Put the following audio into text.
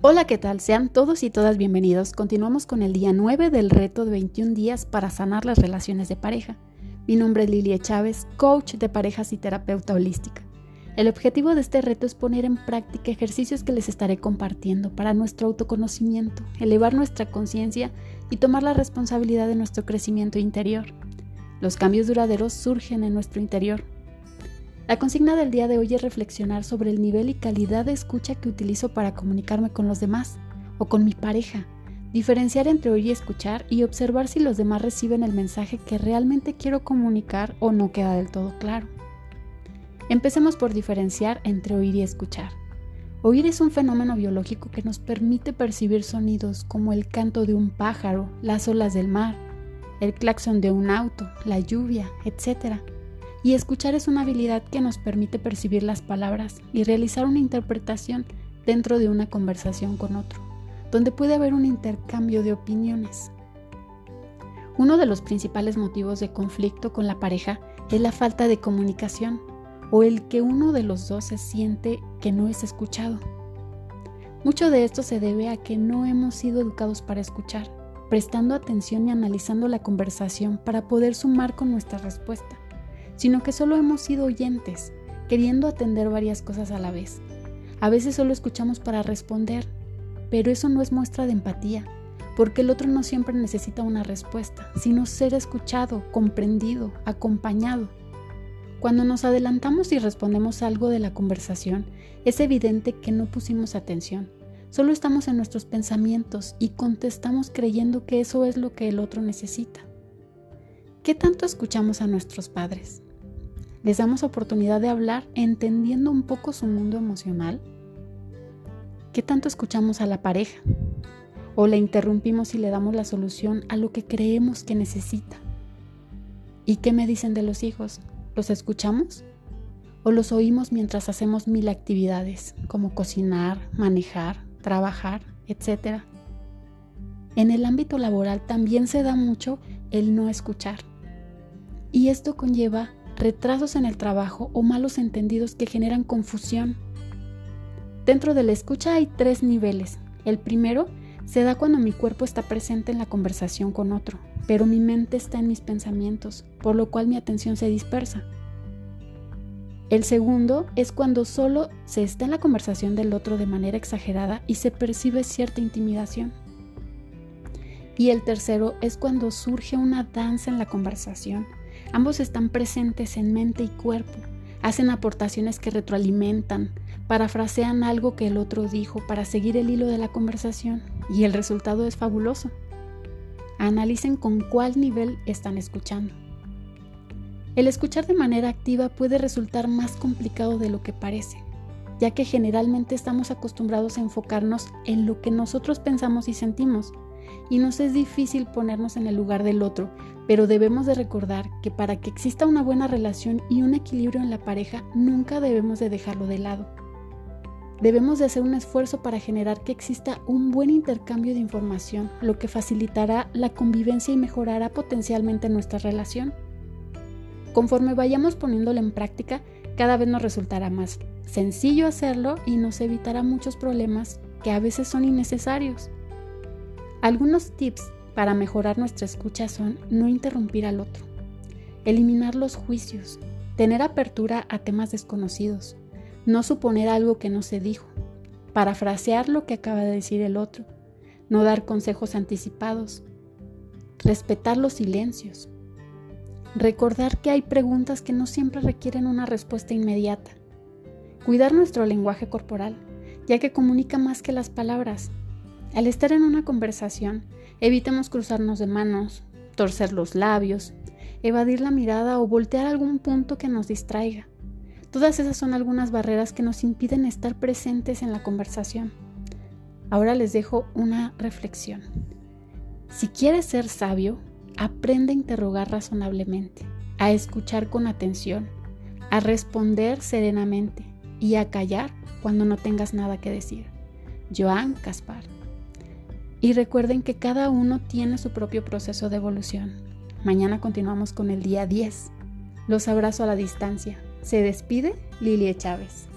Hola, ¿qué tal? Sean todos y todas bienvenidos. Continuamos con el día 9 del reto de 21 días para sanar las relaciones de pareja. Mi nombre es Lilia Chávez, coach de parejas y terapeuta holística. El objetivo de este reto es poner en práctica ejercicios que les estaré compartiendo para nuestro autoconocimiento, elevar nuestra conciencia y tomar la responsabilidad de nuestro crecimiento interior. Los cambios duraderos surgen en nuestro interior. La consigna del día de hoy es reflexionar sobre el nivel y calidad de escucha que utilizo para comunicarme con los demás o con mi pareja, diferenciar entre oír y escuchar y observar si los demás reciben el mensaje que realmente quiero comunicar o no queda del todo claro. Empecemos por diferenciar entre oír y escuchar. Oír es un fenómeno biológico que nos permite percibir sonidos como el canto de un pájaro, las olas del mar, el claxon de un auto, la lluvia, etc. Y escuchar es una habilidad que nos permite percibir las palabras y realizar una interpretación dentro de una conversación con otro, donde puede haber un intercambio de opiniones. Uno de los principales motivos de conflicto con la pareja es la falta de comunicación o el que uno de los dos se siente que no es escuchado. Mucho de esto se debe a que no hemos sido educados para escuchar, prestando atención y analizando la conversación para poder sumar con nuestra respuesta, sino que solo hemos sido oyentes, queriendo atender varias cosas a la vez. A veces solo escuchamos para responder, pero eso no es muestra de empatía, porque el otro no siempre necesita una respuesta, sino ser escuchado, comprendido, acompañado. Cuando nos adelantamos y respondemos algo de la conversación, es evidente que no pusimos atención. Solo estamos en nuestros pensamientos y contestamos creyendo que eso es lo que el otro necesita. ¿Qué tanto escuchamos a nuestros padres? ¿Les damos oportunidad de hablar entendiendo un poco su mundo emocional? ¿Qué tanto escuchamos a la pareja? ¿O la interrumpimos y le damos la solución a lo que creemos que necesita? ¿Y qué me dicen de los hijos? ¿Los escuchamos? ¿O los oímos mientras hacemos mil actividades, como cocinar, manejar, trabajar, etcétera? En el ámbito laboral también se da mucho el no escuchar. Y esto conlleva retrasos en el trabajo o malos entendidos que generan confusión. Dentro de la escucha hay tres niveles. El primero se da cuando mi cuerpo está presente en la conversación con otro, pero mi mente está en mis pensamientos, por lo cual mi atención se dispersa. El segundo es cuando solo se está en la conversación del otro de manera exagerada y se percibe cierta intimidación. Y el tercero es cuando surge una danza en la conversación. Ambos están presentes en mente y cuerpo, hacen aportaciones que retroalimentan, parafrasean algo que el otro dijo para seguir el hilo de la conversación y el resultado es fabuloso. Analicen con cuál nivel están escuchando. El escuchar de manera activa puede resultar más complicado de lo que parece, ya que generalmente estamos acostumbrados a enfocarnos en lo que nosotros pensamos y sentimos, y nos es difícil ponernos en el lugar del otro, pero debemos de recordar que para que exista una buena relación y un equilibrio en la pareja, nunca debemos de dejarlo de lado. Debemos de hacer un esfuerzo para generar que exista un buen intercambio de información, lo que facilitará la convivencia y mejorará potencialmente nuestra relación. Conforme vayamos poniéndolo en práctica, cada vez nos resultará más sencillo hacerlo y nos evitará muchos problemas que a veces son innecesarios. Algunos tips para mejorar nuestra escucha son no interrumpir al otro, eliminar los juicios, tener apertura a temas desconocidos, no suponer algo que no se dijo, parafrasear lo que acaba de decir el otro, no dar consejos anticipados, respetar los silencios, recordar que hay preguntas que no siempre requieren una respuesta inmediata, cuidar nuestro lenguaje corporal, ya que comunica más que las palabras. Al estar en una conversación, evitemos cruzarnos de manos, torcer los labios, evadir la mirada o voltear algún punto que nos distraiga. Todas esas son algunas barreras que nos impiden estar presentes en la conversación. Ahora les dejo una reflexión. Si quieres ser sabio, aprende a interrogar razonablemente, a escuchar con atención, a responder serenamente y a callar cuando no tengas nada que decir. Joan Caspar. Y recuerden que cada uno tiene su propio proceso de evolución. Mañana continuamos con el día 10. Los abrazo a la distancia. Se despide Lilia Chávez.